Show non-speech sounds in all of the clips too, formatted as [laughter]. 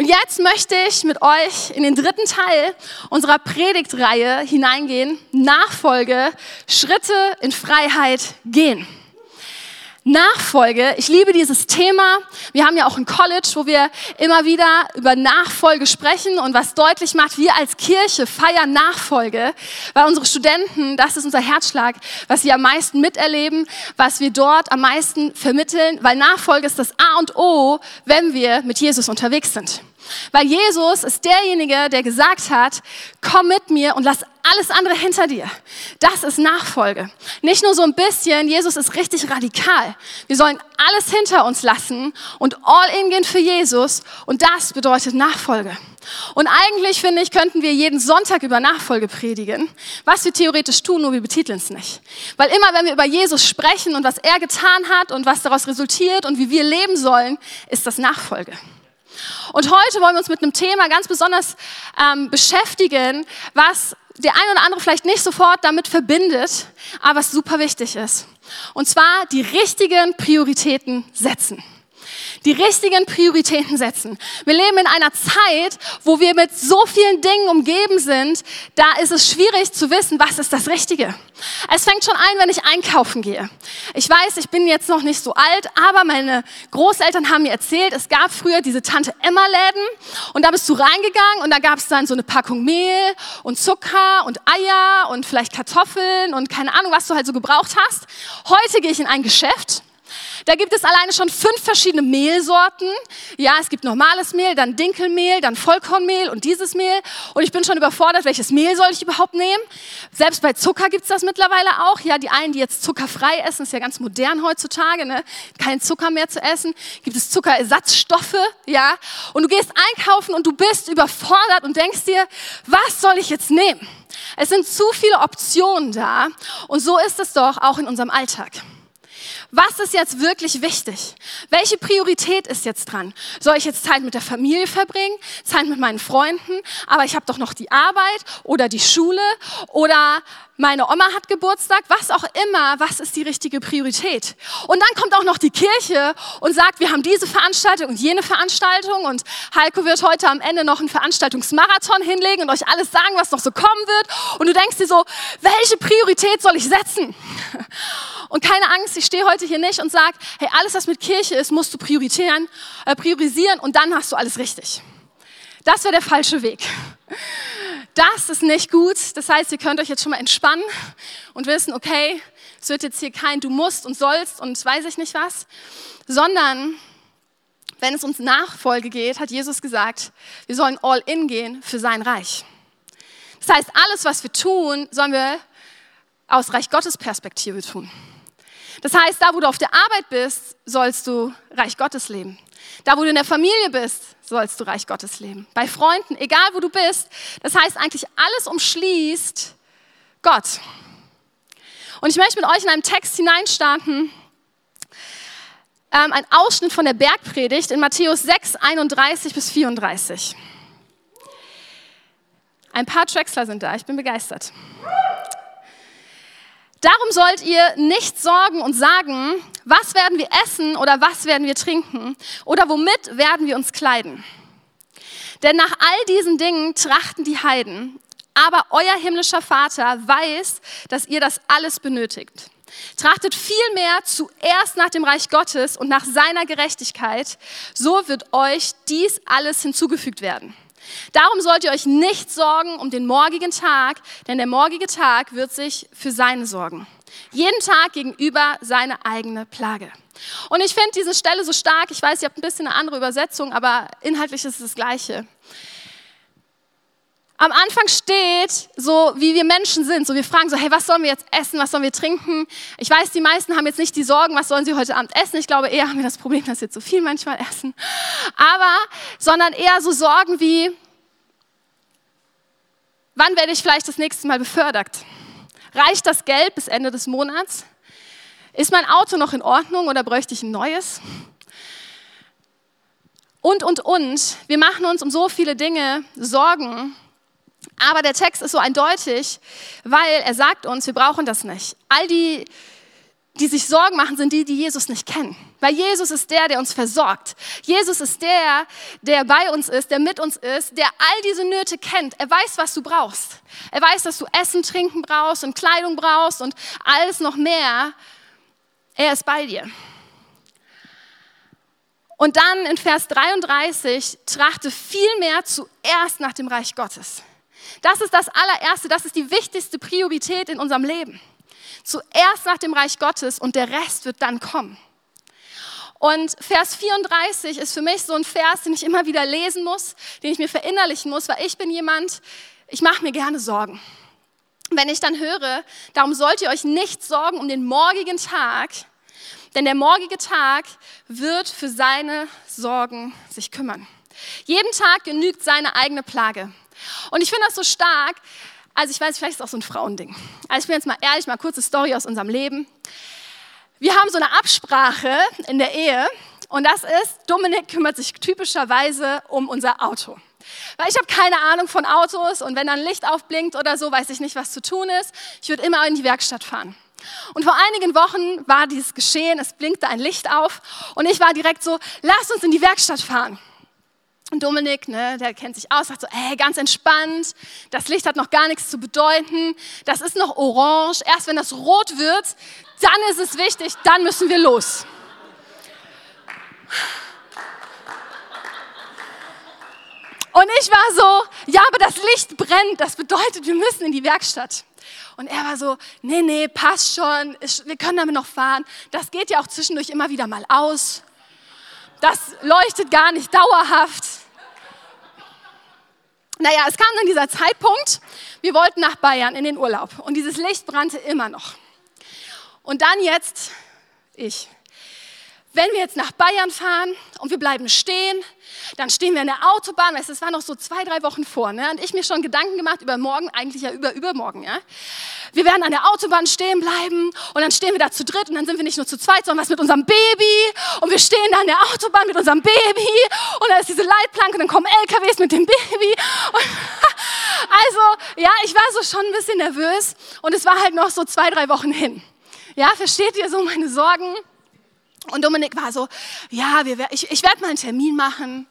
Und jetzt möchte ich mit euch in den dritten Teil unserer Predigtreihe hineingehen. Nachfolge, Schritte in Freiheit gehen. Nachfolge, ich liebe dieses Thema. Wir haben ja auch ein College, wo wir immer wieder über Nachfolge sprechen und was deutlich macht, wir als Kirche feiern Nachfolge, weil unsere Studenten, das ist unser Herzschlag, was sie am meisten miterleben, was wir dort am meisten vermitteln, weil Nachfolge ist das A und O, wenn wir mit Jesus unterwegs sind. Weil Jesus ist derjenige, der gesagt hat, komm mit mir und lass alles andere hinter dir. Das ist Nachfolge. Nicht nur so ein bisschen, Jesus ist richtig radikal. Wir sollen alles hinter uns lassen und all in gehen für Jesus und das bedeutet Nachfolge. Und eigentlich finde ich, könnten wir jeden Sonntag über Nachfolge predigen, was wir theoretisch tun, nur wir betiteln es nicht. Weil immer, wenn wir über Jesus sprechen und was er getan hat und was daraus resultiert und wie wir leben sollen, ist das Nachfolge. Und heute wollen wir uns mit einem Thema ganz besonders ähm, beschäftigen, was der ein oder andere vielleicht nicht sofort damit verbindet, aber was super wichtig ist. Und zwar die richtigen Prioritäten setzen die richtigen Prioritäten setzen. Wir leben in einer Zeit, wo wir mit so vielen Dingen umgeben sind, da ist es schwierig zu wissen, was ist das Richtige. Es fängt schon ein, wenn ich einkaufen gehe. Ich weiß, ich bin jetzt noch nicht so alt, aber meine Großeltern haben mir erzählt, es gab früher diese Tante Emma Läden und da bist du reingegangen und da gab es dann so eine Packung Mehl und Zucker und Eier und vielleicht Kartoffeln und keine Ahnung, was du halt so gebraucht hast. Heute gehe ich in ein Geschäft da gibt es alleine schon fünf verschiedene Mehlsorten. Ja, es gibt normales Mehl, dann Dinkelmehl, dann Vollkornmehl und dieses Mehl. Und ich bin schon überfordert, welches Mehl soll ich überhaupt nehmen? Selbst bei Zucker gibt es das mittlerweile auch. Ja, die einen, die jetzt zuckerfrei essen, ist ja ganz modern heutzutage, ne? kein Zucker mehr zu essen. Gibt es Zuckerersatzstoffe, ja? Und du gehst einkaufen und du bist überfordert und denkst dir, was soll ich jetzt nehmen? Es sind zu viele Optionen da. Und so ist es doch auch in unserem Alltag. Was ist jetzt wirklich wichtig? Welche Priorität ist jetzt dran? Soll ich jetzt Zeit mit der Familie verbringen, Zeit mit meinen Freunden, aber ich habe doch noch die Arbeit oder die Schule oder meine Oma hat Geburtstag, was auch immer, was ist die richtige Priorität? Und dann kommt auch noch die Kirche und sagt, wir haben diese Veranstaltung und jene Veranstaltung und Heiko wird heute am Ende noch einen Veranstaltungsmarathon hinlegen und euch alles sagen, was noch so kommen wird. Und du denkst dir so, welche Priorität soll ich setzen? [laughs] Und keine Angst, ich stehe heute hier nicht und sage, hey, alles, was mit Kirche ist, musst du priorisieren, äh, priorisieren und dann hast du alles richtig. Das wäre der falsche Weg. Das ist nicht gut. Das heißt, ihr könnt euch jetzt schon mal entspannen und wissen, okay, es wird jetzt hier kein du musst und sollst und weiß ich nicht was, sondern wenn es uns Nachfolge geht, hat Jesus gesagt, wir sollen all in gehen für sein Reich. Das heißt, alles, was wir tun, sollen wir aus Reich Gottes Perspektive tun. Das heißt, da wo du auf der Arbeit bist, sollst du Reich Gottes leben. Da wo du in der Familie bist, sollst du Reich Gottes leben. Bei Freunden, egal wo du bist. Das heißt eigentlich, alles umschließt Gott. Und ich möchte mit euch in einem Text hineinstarten, ähm, ein Ausschnitt von der Bergpredigt in Matthäus 6, 31 bis 34. Ein paar Tracksler sind da, ich bin begeistert. Darum sollt ihr nicht sorgen und sagen, was werden wir essen oder was werden wir trinken oder womit werden wir uns kleiden. Denn nach all diesen Dingen trachten die Heiden, aber euer himmlischer Vater weiß, dass ihr das alles benötigt. Trachtet vielmehr zuerst nach dem Reich Gottes und nach seiner Gerechtigkeit, so wird euch dies alles hinzugefügt werden. Darum sollt ihr euch nicht sorgen um den morgigen Tag, denn der morgige Tag wird sich für seine sorgen. Jeden Tag gegenüber seine eigene Plage. Und ich finde diese Stelle so stark. Ich weiß, ihr habt ein bisschen eine andere Übersetzung, aber inhaltlich ist es das Gleiche. Am Anfang steht so, wie wir Menschen sind. So, wir fragen so, hey, was sollen wir jetzt essen? Was sollen wir trinken? Ich weiß, die meisten haben jetzt nicht die Sorgen, was sollen sie heute Abend essen? Ich glaube, eher haben wir das Problem, dass wir zu viel manchmal essen. Aber, sondern eher so Sorgen wie, wann werde ich vielleicht das nächste Mal befördert? Reicht das Geld bis Ende des Monats? Ist mein Auto noch in Ordnung oder bräuchte ich ein neues? Und, und, und. Wir machen uns um so viele Dinge Sorgen aber der Text ist so eindeutig, weil er sagt uns, wir brauchen das nicht. All die die sich Sorgen machen, sind die, die Jesus nicht kennen. Weil Jesus ist der, der uns versorgt. Jesus ist der, der bei uns ist, der mit uns ist, der all diese Nöte kennt. Er weiß, was du brauchst. Er weiß, dass du Essen, Trinken brauchst und Kleidung brauchst und alles noch mehr. Er ist bei dir. Und dann in Vers 33 trachte vielmehr zuerst nach dem Reich Gottes. Das ist das allererste, das ist die wichtigste Priorität in unserem Leben. Zuerst nach dem Reich Gottes und der Rest wird dann kommen. Und Vers 34 ist für mich so ein Vers, den ich immer wieder lesen muss, den ich mir verinnerlichen muss, weil ich bin jemand, ich mache mir gerne Sorgen. Wenn ich dann höre, darum sollt ihr euch nicht sorgen um den morgigen Tag, denn der morgige Tag wird für seine Sorgen sich kümmern. Jeden Tag genügt seine eigene Plage. Und ich finde das so stark. Also ich weiß, vielleicht ist es auch so ein Frauending. Also ich bin jetzt mal ehrlich, mal kurze Story aus unserem Leben. Wir haben so eine Absprache in der Ehe und das ist, Dominik kümmert sich typischerweise um unser Auto. Weil ich habe keine Ahnung von Autos und wenn dann Licht aufblinkt oder so, weiß ich nicht, was zu tun ist. Ich würde immer in die Werkstatt fahren. Und vor einigen Wochen war dieses Geschehen, es blinkte ein Licht auf und ich war direkt so, lass uns in die Werkstatt fahren. Und Dominik, ne, der kennt sich aus, sagt so, ey, ganz entspannt, das Licht hat noch gar nichts zu bedeuten, das ist noch orange, erst wenn das rot wird, dann ist es wichtig, dann müssen wir los. Und ich war so, ja, aber das Licht brennt, das bedeutet, wir müssen in die Werkstatt. Und er war so, nee, nee, passt schon, wir können damit noch fahren. Das geht ja auch zwischendurch immer wieder mal aus. Das leuchtet gar nicht dauerhaft. Naja, es kam dann dieser Zeitpunkt, wir wollten nach Bayern in den Urlaub und dieses Licht brannte immer noch. Und dann jetzt ich. Wenn wir jetzt nach Bayern fahren und wir bleiben stehen, dann stehen wir an der Autobahn, weißt, das war noch so zwei, drei Wochen vor, ne? und ich mir schon Gedanken gemacht über morgen, eigentlich ja über übermorgen. Ja? Wir werden an der Autobahn stehen bleiben und dann stehen wir da zu dritt und dann sind wir nicht nur zu zweit, sondern was mit unserem Baby und wir stehen da an der Autobahn mit unserem Baby und da ist diese Leitplanke und dann kommen LKWs mit dem Baby. Und [laughs] also, ja, ich war so schon ein bisschen nervös und es war halt noch so zwei, drei Wochen hin. Ja, versteht ihr so meine Sorgen? Und Dominik war so, ja, wir, ich, ich werde mal einen Termin machen,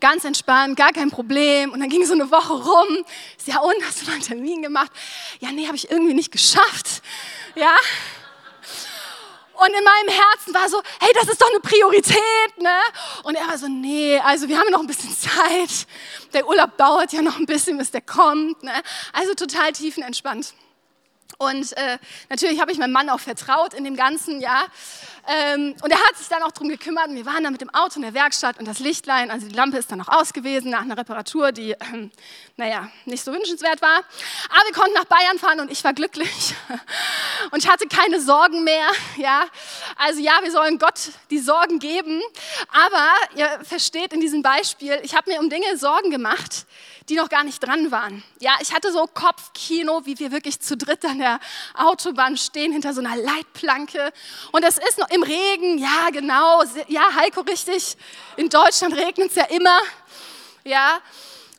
ganz entspannt, gar kein Problem. Und dann ging so eine Woche rum. Ja, und [laughs] hast du mal einen Termin gemacht? Ja, nee, habe ich irgendwie nicht geschafft. Ja. Und in meinem Herzen war so, hey, das ist doch eine Priorität, ne? Und er war so, nee, also wir haben noch ein bisschen Zeit. Der Urlaub dauert ja noch ein bisschen, bis der kommt, ne? Also total tiefenentspannt. Und äh, natürlich habe ich meinem Mann auch vertraut in dem Ganzen, ja. Ähm, und er hat sich dann auch darum gekümmert. Wir waren dann mit dem Auto in der Werkstatt und das Lichtlein, also die Lampe ist dann auch aus gewesen nach einer Reparatur, die, ähm, naja, nicht so wünschenswert war. Aber wir konnten nach Bayern fahren und ich war glücklich. [laughs] Und ich hatte keine Sorgen mehr, ja. Also ja, wir sollen Gott die Sorgen geben. Aber ihr versteht in diesem Beispiel, ich habe mir um Dinge Sorgen gemacht, die noch gar nicht dran waren. Ja, ich hatte so Kopfkino, wie wir wirklich zu dritt an der Autobahn stehen, hinter so einer Leitplanke. Und es ist noch im Regen, ja, genau. Ja, Heiko, richtig. In Deutschland regnet es ja immer. Ja,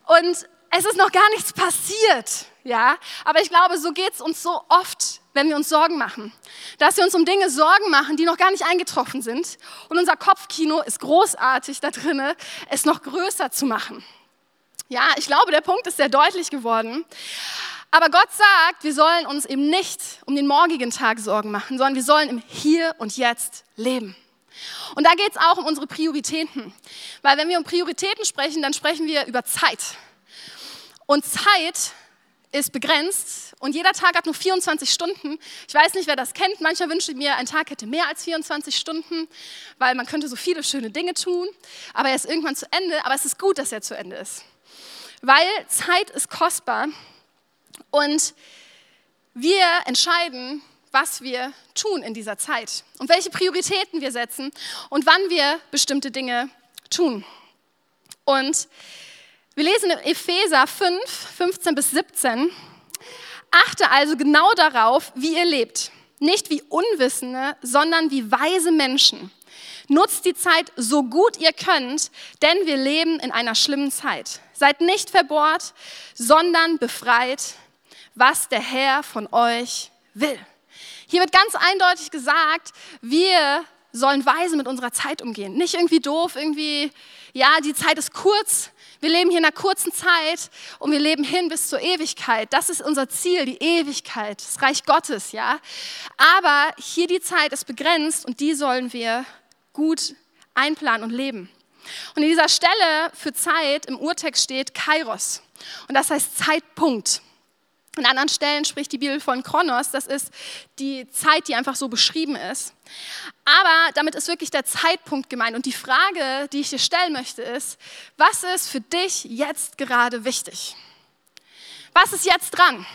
und es ist noch gar nichts passiert. Ja, aber ich glaube, so geht es uns so oft, wenn wir uns Sorgen machen. Dass wir uns um Dinge Sorgen machen, die noch gar nicht eingetroffen sind. Und unser Kopfkino ist großartig da drin, es noch größer zu machen. Ja, ich glaube, der Punkt ist sehr deutlich geworden. Aber Gott sagt, wir sollen uns eben nicht um den morgigen Tag Sorgen machen, sondern wir sollen im Hier und Jetzt leben. Und da geht es auch um unsere Prioritäten. Weil wenn wir um Prioritäten sprechen, dann sprechen wir über Zeit. Und Zeit ist begrenzt und jeder Tag hat nur 24 Stunden. Ich weiß nicht, wer das kennt. Mancher wünscht mir, ein Tag hätte mehr als 24 Stunden, weil man könnte so viele schöne Dinge tun. Aber er ist irgendwann zu Ende. Aber es ist gut, dass er zu Ende ist weil Zeit ist kostbar und wir entscheiden, was wir tun in dieser Zeit und welche Prioritäten wir setzen und wann wir bestimmte Dinge tun. Und wir lesen in Epheser 5, 15 bis 17. Achte also genau darauf, wie ihr lebt. Nicht wie Unwissende, sondern wie weise Menschen. Nutzt die Zeit so gut ihr könnt, denn wir leben in einer schlimmen Zeit. Seid nicht verbohrt, sondern befreit, was der Herr von euch will. Hier wird ganz eindeutig gesagt, wir sollen weise mit unserer Zeit umgehen. Nicht irgendwie doof, irgendwie, ja, die Zeit ist kurz. Wir leben hier in einer kurzen Zeit und wir leben hin bis zur Ewigkeit. Das ist unser Ziel, die Ewigkeit, das Reich Gottes, ja. Aber hier die Zeit ist begrenzt und die sollen wir gut einplanen und leben. Und in dieser Stelle für Zeit im Urtext steht Kairos. Und das heißt Zeitpunkt. An anderen Stellen spricht die Bibel von Kronos, das ist die Zeit, die einfach so beschrieben ist. Aber damit ist wirklich der Zeitpunkt gemeint. Und die Frage, die ich dir stellen möchte, ist, was ist für dich jetzt gerade wichtig? Was ist jetzt dran?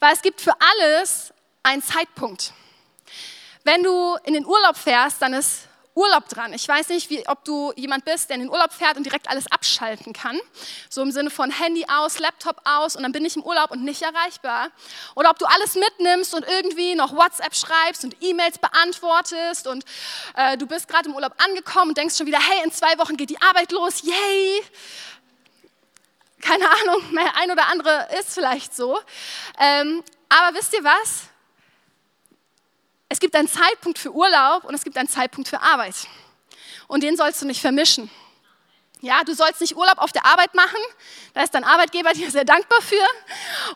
Weil es gibt für alles einen Zeitpunkt. Wenn du in den Urlaub fährst, dann ist Urlaub dran. Ich weiß nicht, wie, ob du jemand bist, der in den Urlaub fährt und direkt alles abschalten kann. So im Sinne von Handy aus, Laptop aus und dann bin ich im Urlaub und nicht erreichbar. Oder ob du alles mitnimmst und irgendwie noch WhatsApp schreibst und E-Mails beantwortest und äh, du bist gerade im Urlaub angekommen und denkst schon wieder, hey, in zwei Wochen geht die Arbeit los, yay! Keine Ahnung, [laughs] ein oder andere ist vielleicht so. Ähm, aber wisst ihr was? Es gibt einen Zeitpunkt für Urlaub und es gibt einen Zeitpunkt für Arbeit. Und den sollst du nicht vermischen. Ja, du sollst nicht Urlaub auf der Arbeit machen, da ist dein Arbeitgeber [laughs] dir sehr dankbar für.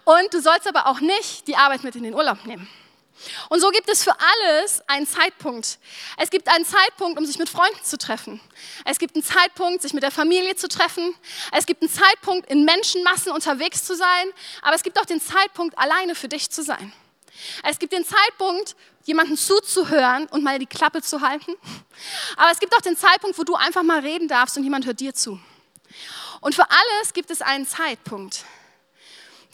Und du sollst aber auch nicht die Arbeit mit in den Urlaub nehmen. Und so gibt es für alles einen Zeitpunkt. Es gibt einen Zeitpunkt, um sich mit Freunden zu treffen. Es gibt einen Zeitpunkt, sich mit der Familie zu treffen. Es gibt einen Zeitpunkt, in Menschenmassen unterwegs zu sein. Aber es gibt auch den Zeitpunkt, alleine für dich zu sein. Es gibt den Zeitpunkt, jemanden zuzuhören und mal die Klappe zu halten. Aber es gibt auch den Zeitpunkt, wo du einfach mal reden darfst und jemand hört dir zu. Und für alles gibt es einen Zeitpunkt.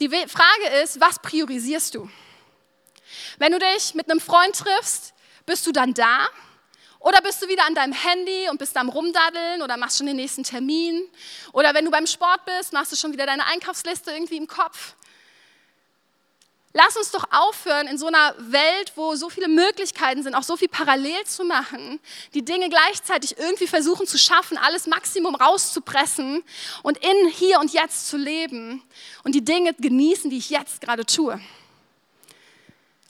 Die Frage ist, was priorisierst du? Wenn du dich mit einem Freund triffst, bist du dann da? Oder bist du wieder an deinem Handy und bist am Rumdaddeln oder machst schon den nächsten Termin? Oder wenn du beim Sport bist, machst du schon wieder deine Einkaufsliste irgendwie im Kopf? Lass uns doch aufhören, in so einer Welt, wo so viele Möglichkeiten sind, auch so viel parallel zu machen, die Dinge gleichzeitig irgendwie versuchen zu schaffen, alles Maximum rauszupressen und in hier und jetzt zu leben und die Dinge genießen, die ich jetzt gerade tue.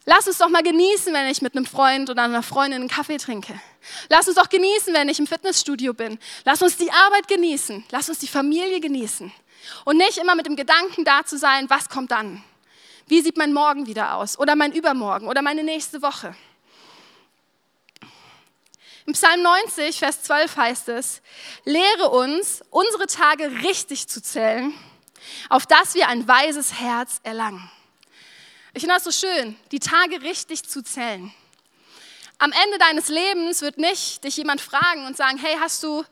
Lass uns doch mal genießen, wenn ich mit einem Freund oder einer Freundin einen Kaffee trinke. Lass uns doch genießen, wenn ich im Fitnessstudio bin. Lass uns die Arbeit genießen. Lass uns die Familie genießen. Und nicht immer mit dem Gedanken da zu sein, was kommt dann. Wie sieht mein Morgen wieder aus? Oder mein Übermorgen? Oder meine nächste Woche? Im Psalm 90, Vers 12 heißt es, lehre uns, unsere Tage richtig zu zählen, auf dass wir ein weises Herz erlangen. Ich finde das so schön, die Tage richtig zu zählen. Am Ende deines Lebens wird nicht dich jemand fragen und sagen, hey, hast du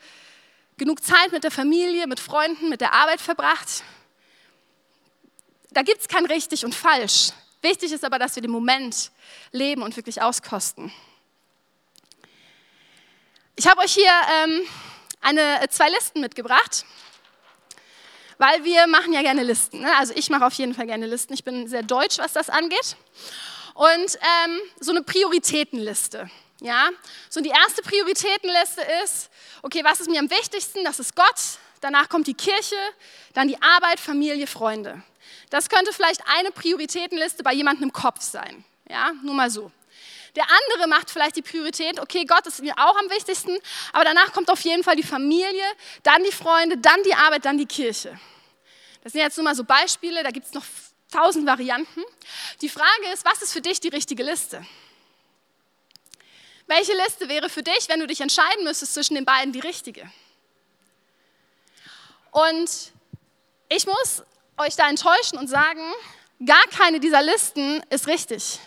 genug Zeit mit der Familie, mit Freunden, mit der Arbeit verbracht? Da gibt es kein richtig und falsch. Wichtig ist aber, dass wir den Moment leben und wirklich auskosten. Ich habe euch hier ähm, eine, äh, zwei Listen mitgebracht, weil wir machen ja gerne Listen. Ne? Also ich mache auf jeden Fall gerne Listen. Ich bin sehr deutsch, was das angeht. Und ähm, so eine Prioritätenliste. Ja, so die erste Prioritätenliste ist, okay, was ist mir am wichtigsten? Das ist Gott. Danach kommt die Kirche, dann die Arbeit, Familie, Freunde. Das könnte vielleicht eine Prioritätenliste bei jemandem im Kopf sein. Ja, nur mal so. Der andere macht vielleicht die Priorität, okay, Gott ist mir auch am wichtigsten, aber danach kommt auf jeden Fall die Familie, dann die Freunde, dann die Arbeit, dann die Kirche. Das sind jetzt nur mal so Beispiele, da gibt es noch tausend Varianten. Die Frage ist, was ist für dich die richtige Liste? Welche Liste wäre für dich, wenn du dich entscheiden müsstest zwischen den beiden, die richtige? Und ich muss euch da enttäuschen und sagen, gar keine dieser Listen ist richtig.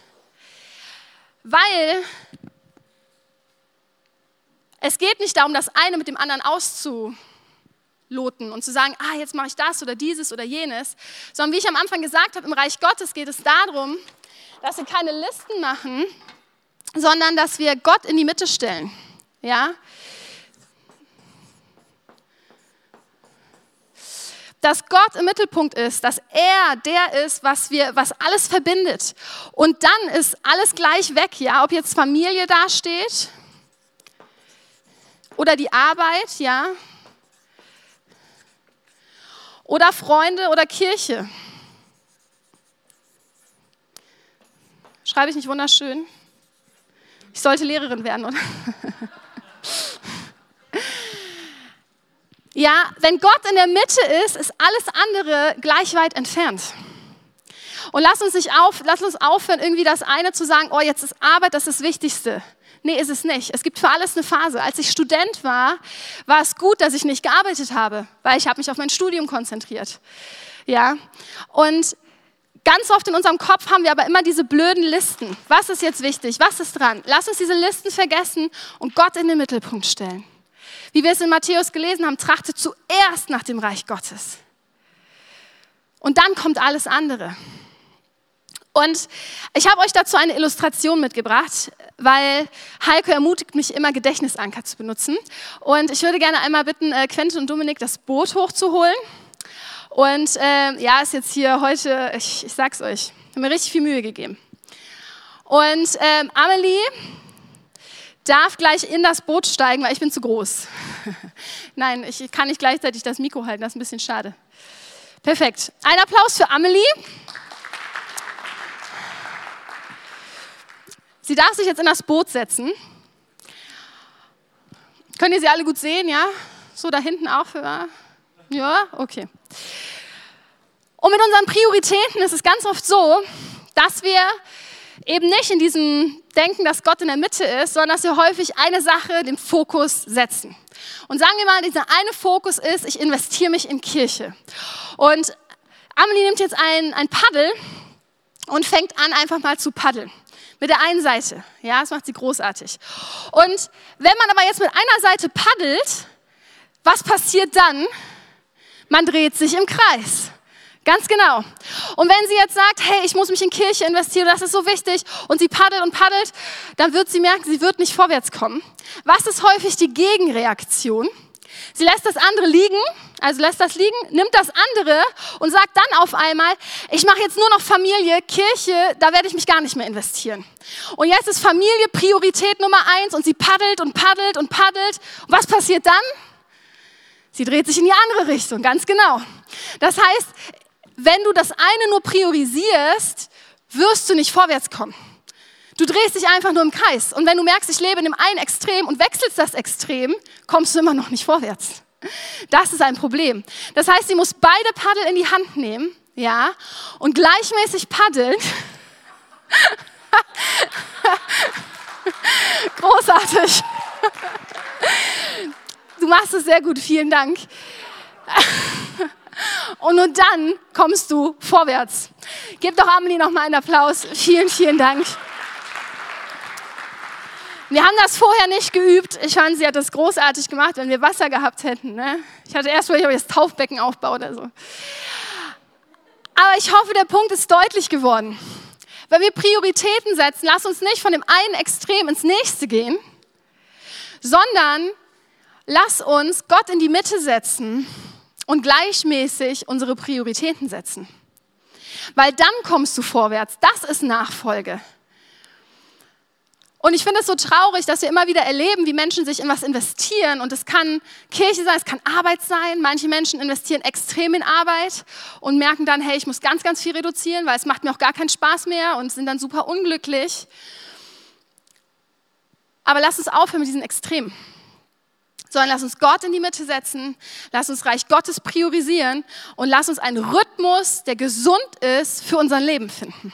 Weil es geht nicht darum, das eine mit dem anderen auszuloten und zu sagen, ah, jetzt mache ich das oder dieses oder jenes, sondern wie ich am Anfang gesagt habe, im Reich Gottes geht es darum, dass wir keine Listen machen, sondern dass wir Gott in die Mitte stellen. Ja? Dass Gott im Mittelpunkt ist, dass er der ist, was wir, was alles verbindet. Und dann ist alles gleich weg, ja, ob jetzt Familie dasteht oder die Arbeit, ja, oder Freunde oder Kirche. Schreibe ich nicht wunderschön? Ich sollte Lehrerin werden, oder? [laughs] ja, wenn Gott in der Mitte ist, ist alles andere gleich weit entfernt. Und lass uns, nicht auf, lass uns aufhören, irgendwie das eine zu sagen, oh, jetzt ist Arbeit das, ist das Wichtigste. Nee, ist es nicht. Es gibt für alles eine Phase. Als ich Student war, war es gut, dass ich nicht gearbeitet habe, weil ich habe mich auf mein Studium konzentriert. Ja, und Ganz oft in unserem Kopf haben wir aber immer diese blöden Listen. Was ist jetzt wichtig? Was ist dran? Lass uns diese Listen vergessen und Gott in den Mittelpunkt stellen. Wie wir es in Matthäus gelesen haben, trachtet zuerst nach dem Reich Gottes. Und dann kommt alles andere. Und ich habe euch dazu eine Illustration mitgebracht, weil Heiko ermutigt mich immer, Gedächtnisanker zu benutzen. Und ich würde gerne einmal bitten, äh, Quentin und Dominik das Boot hochzuholen. Und äh, ja, ist jetzt hier heute, ich, ich sag's euch, habe mir richtig viel Mühe gegeben. Und ähm, Amelie darf gleich in das Boot steigen, weil ich bin zu groß. [laughs] Nein, ich kann nicht gleichzeitig das Mikro halten, das ist ein bisschen schade. Perfekt. Ein Applaus für Amelie. Sie darf sich jetzt in das Boot setzen. Könnt ihr sie alle gut sehen, ja? So da hinten auch. Ja, okay. Und mit unseren Prioritäten ist es ganz oft so, dass wir eben nicht in diesem Denken, dass Gott in der Mitte ist, sondern dass wir häufig eine Sache den Fokus setzen. Und sagen wir mal, dieser eine Fokus ist, ich investiere mich in Kirche. Und Amelie nimmt jetzt ein, ein Paddel und fängt an, einfach mal zu paddeln. Mit der einen Seite. Ja, das macht sie großartig. Und wenn man aber jetzt mit einer Seite paddelt, was passiert dann? Man dreht sich im Kreis. Ganz genau. Und wenn sie jetzt sagt, hey, ich muss mich in Kirche investieren, das ist so wichtig, und sie paddelt und paddelt, dann wird sie merken, sie wird nicht vorwärts kommen. Was ist häufig die Gegenreaktion? Sie lässt das andere liegen, also lässt das liegen, nimmt das andere und sagt dann auf einmal, ich mache jetzt nur noch Familie, Kirche, da werde ich mich gar nicht mehr investieren. Und jetzt ist Familie Priorität Nummer eins und sie paddelt und paddelt und paddelt. Und was passiert dann? Sie dreht sich in die andere Richtung, ganz genau. Das heißt, wenn du das eine nur priorisierst, wirst du nicht vorwärts kommen. Du drehst dich einfach nur im Kreis. Und wenn du merkst, ich lebe in dem einen Extrem und wechselst das Extrem, kommst du immer noch nicht vorwärts. Das ist ein Problem. Das heißt, sie muss beide Paddel in die Hand nehmen, ja, und gleichmäßig paddeln. [laughs] Großartig. Du machst es sehr gut, vielen Dank. [laughs] Und nur dann kommst du vorwärts. Gib doch Amelie noch mal einen Applaus. Vielen, vielen Dank. Wir haben das vorher nicht geübt. Ich fand, sie hat das großartig gemacht, wenn wir Wasser gehabt hätten. Ne? Ich hatte erst mal, ob ich das Taufbecken aufbaue oder so. Aber ich hoffe, der Punkt ist deutlich geworden. Wenn wir Prioritäten setzen, lass uns nicht von dem einen Extrem ins nächste gehen, sondern lass uns Gott in die Mitte setzen und gleichmäßig unsere Prioritäten setzen. Weil dann kommst du vorwärts. Das ist Nachfolge. Und ich finde es so traurig, dass wir immer wieder erleben, wie Menschen sich in was investieren. Und es kann Kirche sein, es kann Arbeit sein. Manche Menschen investieren extrem in Arbeit und merken dann, hey, ich muss ganz, ganz viel reduzieren, weil es macht mir auch gar keinen Spaß mehr und sind dann super unglücklich. Aber lass uns aufhören mit diesen Extremen sondern lass uns Gott in die Mitte setzen, lass uns Reich Gottes priorisieren und lass uns einen Rhythmus, der gesund ist, für unser Leben finden.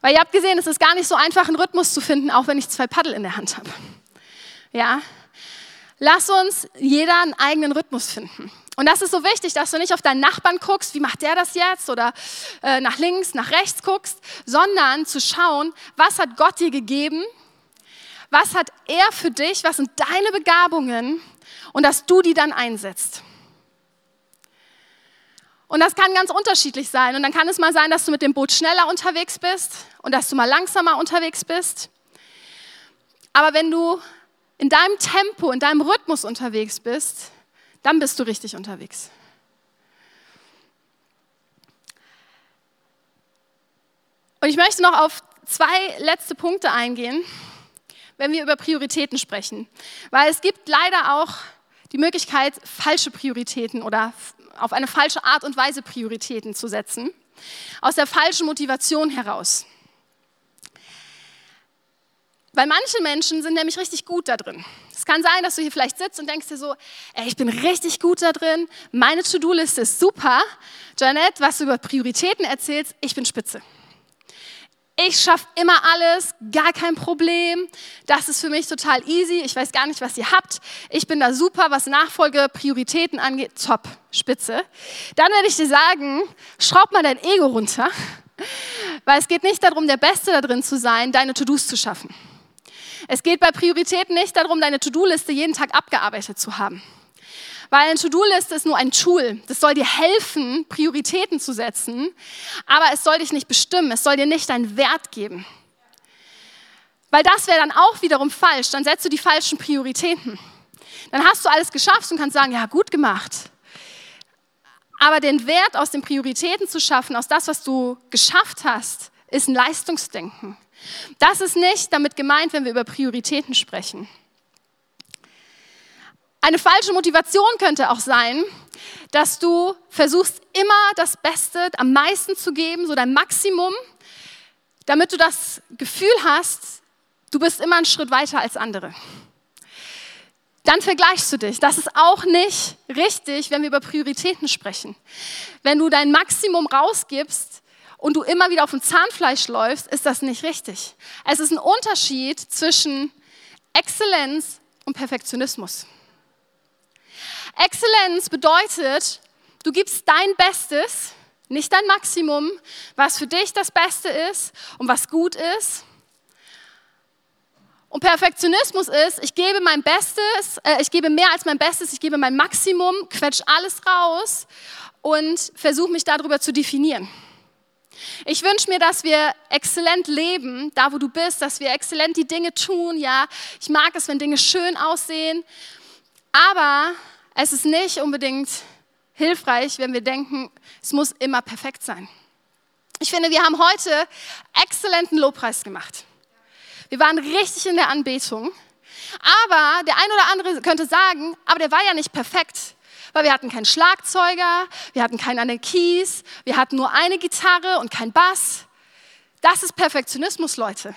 Weil ihr habt gesehen, es ist gar nicht so einfach, einen Rhythmus zu finden, auch wenn ich zwei Paddel in der Hand habe. Ja? Lass uns jeder einen eigenen Rhythmus finden. Und das ist so wichtig, dass du nicht auf deinen Nachbarn guckst, wie macht der das jetzt, oder äh, nach links, nach rechts guckst, sondern zu schauen, was hat Gott dir gegeben was hat er für dich? Was sind deine Begabungen? Und dass du die dann einsetzt. Und das kann ganz unterschiedlich sein. Und dann kann es mal sein, dass du mit dem Boot schneller unterwegs bist und dass du mal langsamer unterwegs bist. Aber wenn du in deinem Tempo, in deinem Rhythmus unterwegs bist, dann bist du richtig unterwegs. Und ich möchte noch auf zwei letzte Punkte eingehen wenn wir über Prioritäten sprechen. Weil es gibt leider auch die Möglichkeit, falsche Prioritäten oder auf eine falsche Art und Weise Prioritäten zu setzen. Aus der falschen Motivation heraus. Weil manche Menschen sind nämlich richtig gut da drin. Es kann sein, dass du hier vielleicht sitzt und denkst dir so, ey, ich bin richtig gut da drin, meine To-Do-Liste ist super. Janet, was du über Prioritäten erzählst, ich bin spitze. Ich schaffe immer alles, gar kein Problem. Das ist für mich total easy. Ich weiß gar nicht, was ihr habt. Ich bin da super, was Nachfolge, Prioritäten angeht. Top, spitze. Dann werde ich dir sagen, schraub mal dein Ego runter, weil es geht nicht darum, der Beste da drin zu sein, deine To-Dos zu schaffen. Es geht bei Prioritäten nicht darum, deine To-Do-Liste jeden Tag abgearbeitet zu haben. Weil eine To-Do-Liste ist nur ein Tool. Das soll dir helfen, Prioritäten zu setzen, aber es soll dich nicht bestimmen. Es soll dir nicht deinen Wert geben. Weil das wäre dann auch wiederum falsch. Dann setzt du die falschen Prioritäten. Dann hast du alles geschafft und kannst sagen, ja, gut gemacht. Aber den Wert aus den Prioritäten zu schaffen, aus das, was du geschafft hast, ist ein Leistungsdenken. Das ist nicht damit gemeint, wenn wir über Prioritäten sprechen. Eine falsche Motivation könnte auch sein, dass du versuchst immer das Beste, am meisten zu geben, so dein Maximum, damit du das Gefühl hast, du bist immer einen Schritt weiter als andere. Dann vergleichst du dich. Das ist auch nicht richtig, wenn wir über Prioritäten sprechen. Wenn du dein Maximum rausgibst und du immer wieder auf dem Zahnfleisch läufst, ist das nicht richtig. Es ist ein Unterschied zwischen Exzellenz und Perfektionismus. Exzellenz bedeutet, du gibst dein Bestes, nicht dein Maximum, was für dich das Beste ist und was gut ist. Und Perfektionismus ist, ich gebe mein Bestes, äh, ich gebe mehr als mein Bestes, ich gebe mein Maximum, quetsch alles raus und versuche mich darüber zu definieren. Ich wünsche mir, dass wir exzellent leben, da wo du bist, dass wir exzellent die Dinge tun. Ja, ich mag es, wenn Dinge schön aussehen, aber es ist nicht unbedingt hilfreich, wenn wir denken, es muss immer perfekt sein. Ich finde, wir haben heute exzellenten Lobpreis gemacht. Wir waren richtig in der Anbetung. Aber der ein oder andere könnte sagen, aber der war ja nicht perfekt, weil wir hatten keinen Schlagzeuger, wir hatten keinen an Keys, wir hatten nur eine Gitarre und kein Bass. Das ist Perfektionismus, Leute.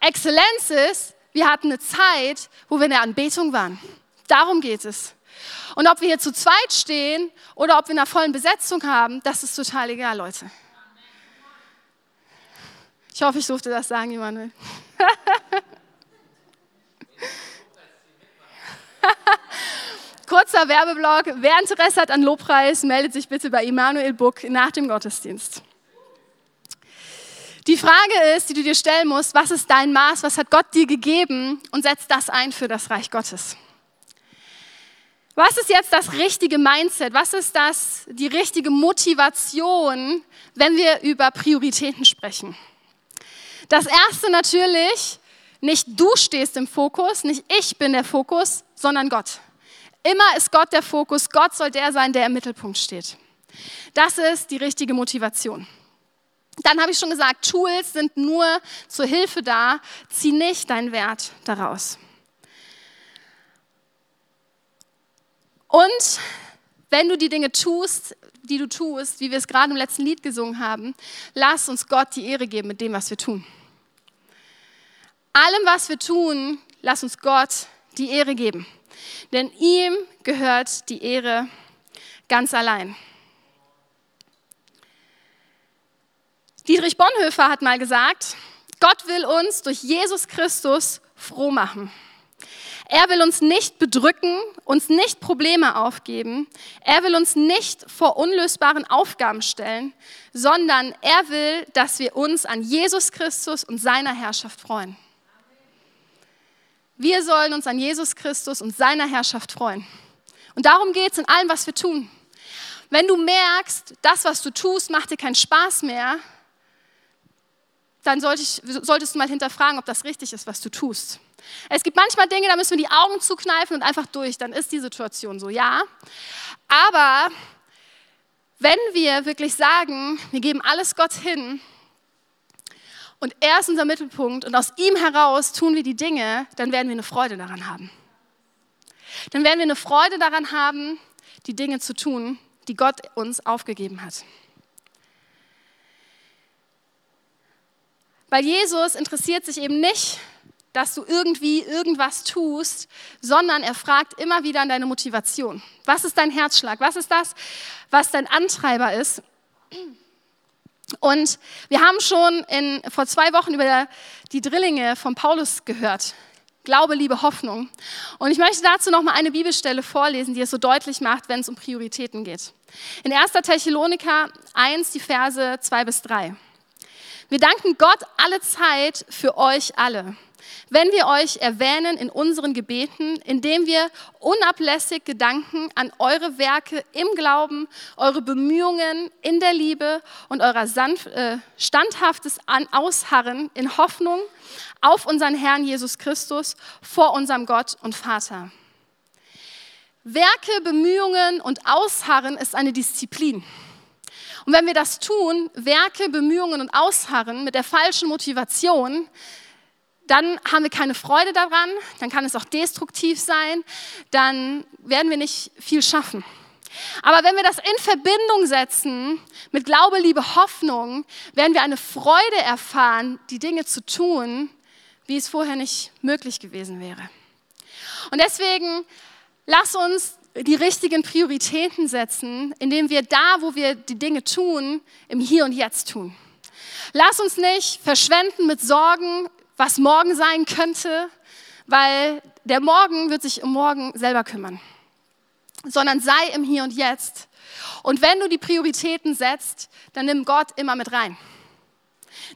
Exzellenz ist, wir hatten eine Zeit, wo wir in der Anbetung waren. Darum geht es. Und ob wir hier zu zweit stehen oder ob wir eine vollen Besetzung haben, das ist total egal, Leute. Ich hoffe, ich durfte das sagen, Emanuel. [laughs] Kurzer Werbeblock. Wer Interesse hat an Lobpreis, meldet sich bitte bei Emanuel Buck nach dem Gottesdienst. Die Frage ist, die du dir stellen musst, was ist dein Maß, was hat Gott dir gegeben und setz das ein für das Reich Gottes. Was ist jetzt das richtige Mindset? Was ist das, die richtige Motivation, wenn wir über Prioritäten sprechen? Das erste natürlich, nicht du stehst im Fokus, nicht ich bin der Fokus, sondern Gott. Immer ist Gott der Fokus. Gott soll der sein, der im Mittelpunkt steht. Das ist die richtige Motivation. Dann habe ich schon gesagt, Tools sind nur zur Hilfe da. Zieh nicht deinen Wert daraus. Und wenn du die Dinge tust, die du tust, wie wir es gerade im letzten Lied gesungen haben, lass uns Gott die Ehre geben mit dem, was wir tun. Allem, was wir tun, lass uns Gott die Ehre geben. Denn ihm gehört die Ehre ganz allein. Dietrich Bonhoeffer hat mal gesagt, Gott will uns durch Jesus Christus froh machen. Er will uns nicht bedrücken, uns nicht Probleme aufgeben. Er will uns nicht vor unlösbaren Aufgaben stellen, sondern er will, dass wir uns an Jesus Christus und seiner Herrschaft freuen. Wir sollen uns an Jesus Christus und seiner Herrschaft freuen. Und darum geht es in allem, was wir tun. Wenn du merkst, das, was du tust, macht dir keinen Spaß mehr, dann solltest du mal hinterfragen, ob das richtig ist, was du tust. Es gibt manchmal Dinge, da müssen wir die Augen zukneifen und einfach durch, dann ist die Situation so, ja. Aber wenn wir wirklich sagen, wir geben alles Gott hin und er ist unser Mittelpunkt und aus ihm heraus tun wir die Dinge, dann werden wir eine Freude daran haben. Dann werden wir eine Freude daran haben, die Dinge zu tun, die Gott uns aufgegeben hat. Weil Jesus interessiert sich eben nicht dass du irgendwie irgendwas tust, sondern er fragt immer wieder an deine Motivation. Was ist dein Herzschlag? Was ist das, was dein Antreiber ist? Und wir haben schon in, vor zwei Wochen über die Drillinge von Paulus gehört. Glaube, Liebe, Hoffnung. Und ich möchte dazu noch mal eine Bibelstelle vorlesen, die es so deutlich macht, wenn es um Prioritäten geht. In 1. Thessaloniker 1, die Verse 2 bis 3. Wir danken Gott alle Zeit für euch alle wenn wir euch erwähnen in unseren Gebeten, indem wir unablässig Gedanken an eure Werke im Glauben, eure Bemühungen in der Liebe und euer äh, standhaftes Ausharren in Hoffnung auf unseren Herrn Jesus Christus vor unserem Gott und Vater. Werke, Bemühungen und Ausharren ist eine Disziplin. Und wenn wir das tun, Werke, Bemühungen und Ausharren mit der falschen Motivation, dann haben wir keine Freude daran, dann kann es auch destruktiv sein, dann werden wir nicht viel schaffen. Aber wenn wir das in Verbindung setzen mit Glaube, Liebe, Hoffnung, werden wir eine Freude erfahren, die Dinge zu tun, wie es vorher nicht möglich gewesen wäre. Und deswegen lass uns die richtigen Prioritäten setzen, indem wir da, wo wir die Dinge tun, im Hier und Jetzt tun. Lass uns nicht verschwenden mit Sorgen was morgen sein könnte, weil der Morgen wird sich um morgen selber kümmern, sondern sei im Hier und Jetzt. Und wenn du die Prioritäten setzt, dann nimm Gott immer mit rein.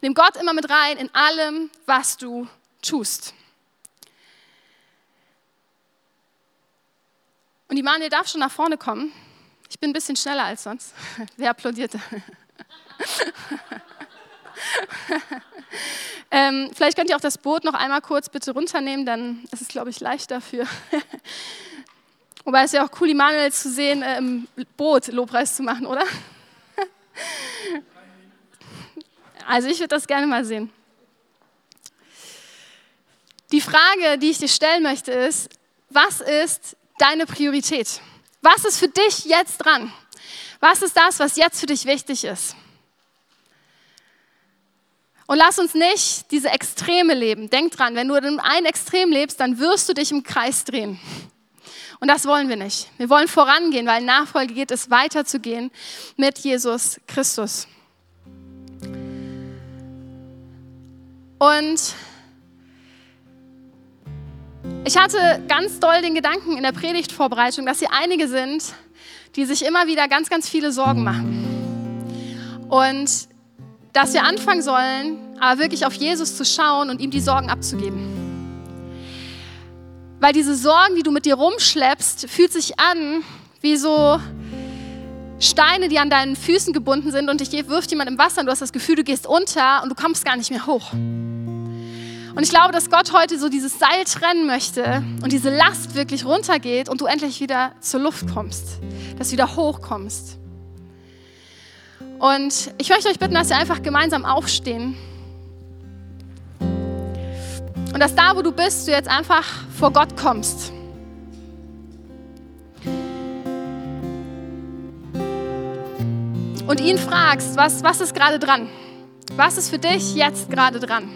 Nimm Gott immer mit rein in allem, was du tust. Und die Manuel darf schon nach vorne kommen. Ich bin ein bisschen schneller als sonst. [laughs] Wer applaudierte? [laughs] [laughs] Ähm, vielleicht könnt ihr auch das Boot noch einmal kurz bitte runternehmen, dann ist es, glaube ich, leichter für. [laughs] Wobei es ja auch cool, Immanuel zu sehen, äh, im Boot Lobpreis zu machen, oder? [laughs] also ich würde das gerne mal sehen. Die Frage, die ich dir stellen möchte, ist, was ist deine Priorität? Was ist für dich jetzt dran? Was ist das, was jetzt für dich wichtig ist? Und lass uns nicht diese Extreme leben. Denk dran, wenn du in einem Extrem lebst, dann wirst du dich im Kreis drehen. Und das wollen wir nicht. Wir wollen vorangehen, weil Nachfolge geht es weiterzugehen mit Jesus Christus. Und ich hatte ganz doll den Gedanken in der Predigtvorbereitung, dass hier einige sind, die sich immer wieder ganz, ganz viele Sorgen machen. Und dass wir anfangen sollen, aber wirklich auf Jesus zu schauen und ihm die Sorgen abzugeben. Weil diese Sorgen, die du mit dir rumschleppst, fühlt sich an wie so Steine, die an deinen Füßen gebunden sind und dich wirft jemand im Wasser und du hast das Gefühl, du gehst unter und du kommst gar nicht mehr hoch. Und ich glaube, dass Gott heute so dieses Seil trennen möchte und diese Last wirklich runtergeht und du endlich wieder zur Luft kommst, dass du wieder hochkommst. Und ich möchte euch bitten, dass wir einfach gemeinsam aufstehen. Und dass da, wo du bist, du jetzt einfach vor Gott kommst. Und ihn fragst, was, was ist gerade dran? Was ist für dich jetzt gerade dran?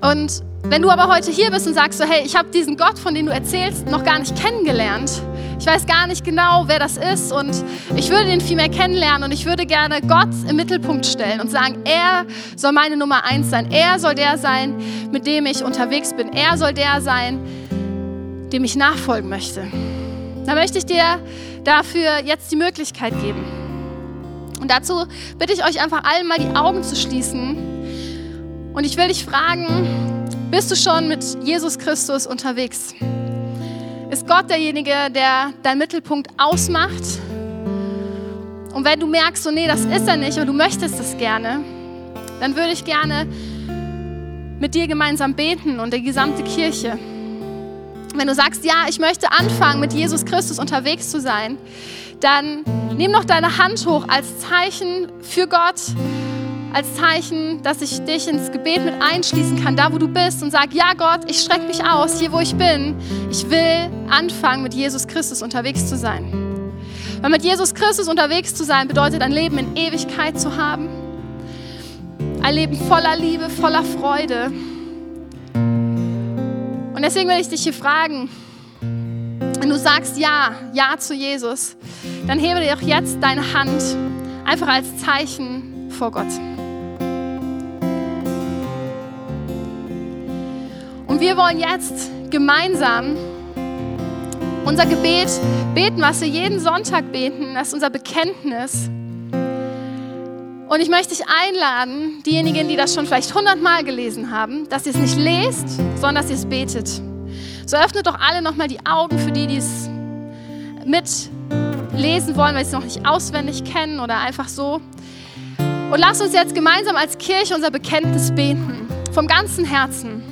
Und wenn du aber heute hier bist und sagst so, hey, ich habe diesen Gott, von dem du erzählst, noch gar nicht kennengelernt, ich weiß gar nicht genau, wer das ist und ich würde den viel mehr kennenlernen und ich würde gerne Gott im Mittelpunkt stellen und sagen, er soll meine Nummer eins sein. Er soll der sein, mit dem ich unterwegs bin. Er soll der sein, dem ich nachfolgen möchte. Da möchte ich dir dafür jetzt die Möglichkeit geben. Und dazu bitte ich euch einfach allen mal die Augen zu schließen. Und ich will dich fragen, bist du schon mit Jesus Christus unterwegs? Ist Gott derjenige, der deinen Mittelpunkt ausmacht. Und wenn du merkst, so nee, das ist er nicht und du möchtest es gerne, dann würde ich gerne mit dir gemeinsam beten und die gesamte Kirche. Wenn du sagst, ja, ich möchte anfangen, mit Jesus Christus unterwegs zu sein, dann nimm noch deine Hand hoch als Zeichen für Gott, als Zeichen, dass ich dich ins Gebet mit einschließen kann, da wo du bist und sag, ja Gott, ich strecke mich aus, hier wo ich bin. Ich will anfangen, mit Jesus Christus unterwegs zu sein. Weil mit Jesus Christus unterwegs zu sein bedeutet, ein Leben in Ewigkeit zu haben. Ein Leben voller Liebe, voller Freude. Und deswegen will ich dich hier fragen, wenn du sagst Ja, Ja zu Jesus, dann hebe dir auch jetzt deine Hand einfach als Zeichen vor Gott. Und wir wollen jetzt gemeinsam unser Gebet beten, was wir jeden Sonntag beten, das ist unser Bekenntnis. Und ich möchte dich einladen, diejenigen, die das schon vielleicht hundertmal gelesen haben, dass ihr es nicht lest, sondern dass ihr es betet. So öffnet doch alle nochmal die Augen für die, die es mitlesen wollen, weil sie es noch nicht auswendig kennen oder einfach so. Und lass uns jetzt gemeinsam als Kirche unser Bekenntnis beten, vom ganzen Herzen.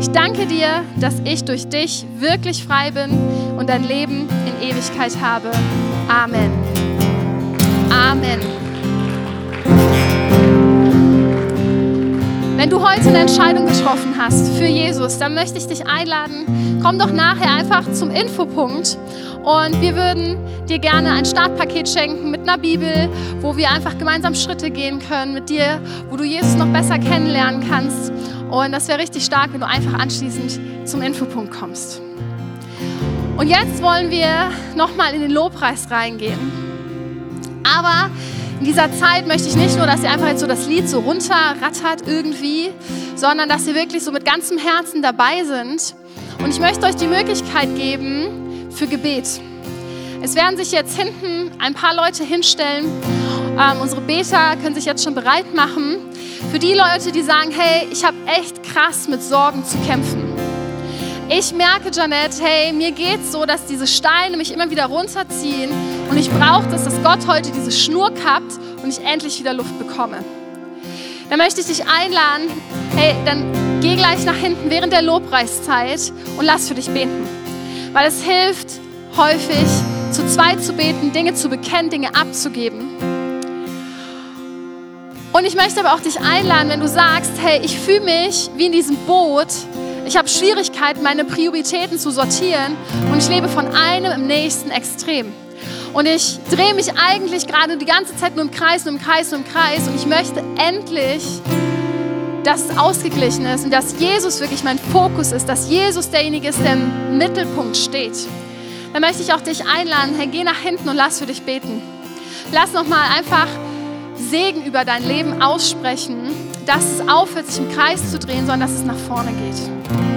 Ich danke dir, dass ich durch dich wirklich frei bin und ein Leben in Ewigkeit habe. Amen. Amen. Wenn du heute eine Entscheidung getroffen hast für Jesus, dann möchte ich dich einladen, komm doch nachher einfach zum Infopunkt und wir würden dir gerne ein Startpaket schenken mit einer Bibel, wo wir einfach gemeinsam Schritte gehen können mit dir, wo du Jesus noch besser kennenlernen kannst. Und das wäre richtig stark, wenn du einfach anschließend zum Infopunkt kommst. Und jetzt wollen wir nochmal in den Lobpreis reingehen. Aber in dieser Zeit möchte ich nicht nur, dass ihr einfach jetzt so das Lied so runterrattert irgendwie, sondern dass ihr wirklich so mit ganzem Herzen dabei sind. Und ich möchte euch die Möglichkeit geben für Gebet. Es werden sich jetzt hinten ein paar Leute hinstellen. Ähm, unsere Beter können sich jetzt schon bereit machen. Für die Leute, die sagen, hey, ich habe echt krass mit Sorgen zu kämpfen. Ich merke, Janet, hey, mir geht es so, dass diese Steine mich immer wieder runterziehen und ich brauche das, dass Gott heute diese Schnur kappt und ich endlich wieder Luft bekomme. Dann möchte ich dich einladen, hey, dann geh gleich nach hinten während der Lobpreiszeit und lass für dich beten. Weil es hilft häufig, zu zweit zu beten, Dinge zu bekennen, Dinge abzugeben. Und ich möchte aber auch dich einladen, wenn du sagst, hey, ich fühle mich wie in diesem Boot, ich habe Schwierigkeiten, meine Prioritäten zu sortieren und ich lebe von einem im nächsten Extrem. Und ich drehe mich eigentlich gerade die ganze Zeit nur im Kreis, nur im Kreis, nur im Kreis und ich möchte endlich, dass es ausgeglichen ist und dass Jesus wirklich mein Fokus ist, dass Jesus derjenige ist, der im Mittelpunkt steht. Dann möchte ich auch dich einladen, hey, geh nach hinten und lass für dich beten. Lass nochmal einfach Segen über dein Leben aussprechen, dass es aufhört, sich im Kreis zu drehen, sondern dass es nach vorne geht.